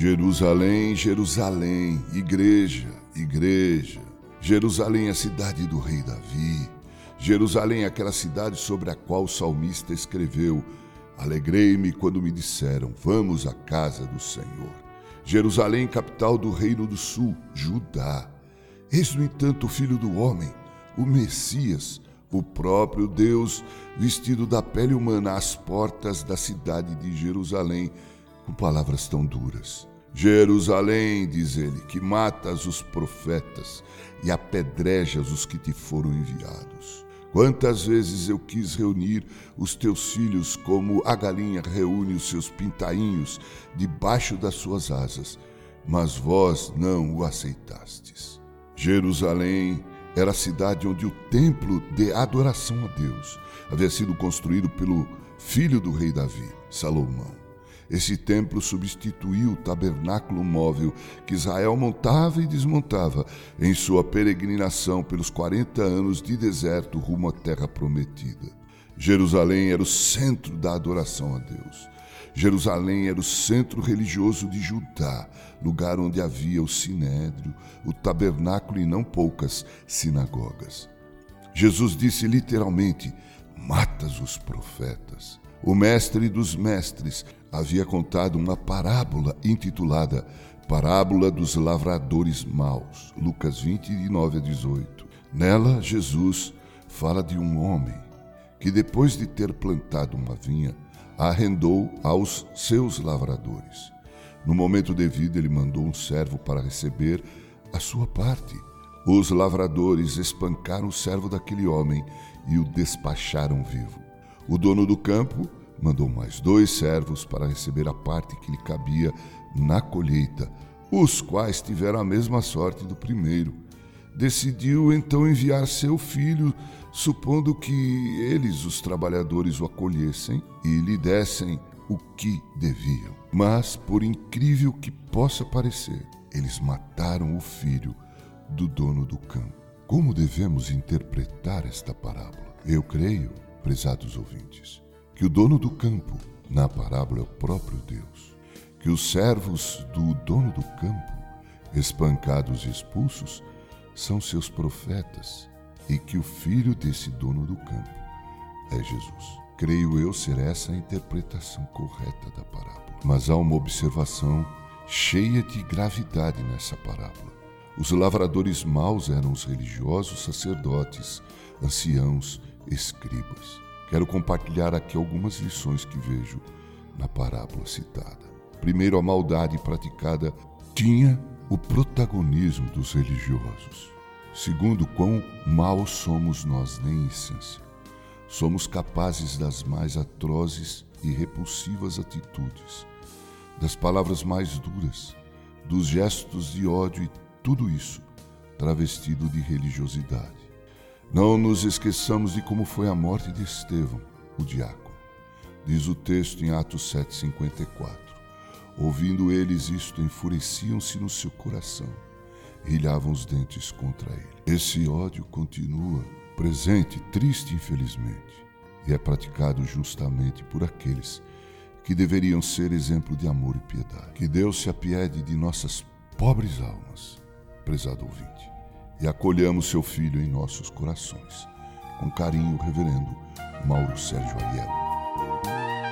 Jerusalém, Jerusalém, igreja, igreja. Jerusalém é a cidade do rei Davi. Jerusalém é aquela cidade sobre a qual o salmista escreveu: Alegrei-me quando me disseram: Vamos à casa do Senhor. Jerusalém, capital do reino do sul, Judá. Eis, no entanto, o filho do homem, o Messias, o próprio Deus, vestido da pele humana às portas da cidade de Jerusalém, com palavras tão duras. Jerusalém, diz ele, que matas os profetas e apedrejas os que te foram enviados. Quantas vezes eu quis reunir os teus filhos como a galinha reúne os seus pintainhos debaixo das suas asas, mas vós não o aceitastes. Jerusalém era a cidade onde o templo de adoração a Deus havia sido construído pelo filho do rei Davi, Salomão. Esse templo substituiu o tabernáculo móvel que Israel montava e desmontava em sua peregrinação pelos 40 anos de deserto rumo à terra prometida. Jerusalém era o centro da adoração a Deus. Jerusalém era o centro religioso de Judá, lugar onde havia o sinédrio, o tabernáculo e não poucas sinagogas. Jesus disse literalmente: Matas os profetas. O mestre dos mestres havia contado uma parábola intitulada Parábola dos Lavradores Maus, Lucas 20, de 9 a 18. Nela, Jesus fala de um homem que, depois de ter plantado uma vinha, arrendou aos seus lavradores. No momento devido, ele mandou um servo para receber a sua parte. Os lavradores espancaram o servo daquele homem e o despacharam vivo. O dono do campo mandou mais dois servos para receber a parte que lhe cabia na colheita, os quais tiveram a mesma sorte do primeiro. Decidiu então enviar seu filho, supondo que eles, os trabalhadores, o acolhessem e lhe dessem o que deviam. Mas, por incrível que possa parecer, eles mataram o filho do dono do campo. Como devemos interpretar esta parábola? Eu creio, prezados ouvintes, que o dono do campo, na parábola, é o próprio Deus, que os servos do dono do campo, espancados e expulsos, são seus profetas, e que o filho desse dono do campo é Jesus. Creio eu ser essa a interpretação correta da parábola. Mas há uma observação cheia de gravidade nessa parábola. Os lavradores maus eram os religiosos, sacerdotes, anciãos, escribas. Quero compartilhar aqui algumas lições que vejo na parábola citada. Primeiro, a maldade praticada tinha o protagonismo dos religiosos. Segundo, quão maus somos nós em essência. Somos capazes das mais atrozes e repulsivas atitudes, das palavras mais duras, dos gestos de ódio e tudo isso travestido de religiosidade. Não nos esqueçamos de como foi a morte de Estevão, o diácono. Diz o texto em Atos 7,54. Ouvindo eles isto, enfureciam-se no seu coração, rilhavam os dentes contra ele. Esse ódio continua presente, triste, infelizmente, e é praticado justamente por aqueles que deveriam ser exemplo de amor e piedade. Que Deus se apiede de nossas pobres almas, prezado ouvinte e acolhamos seu filho em nossos corações. Com carinho, Reverendo Mauro Sérgio Aiello.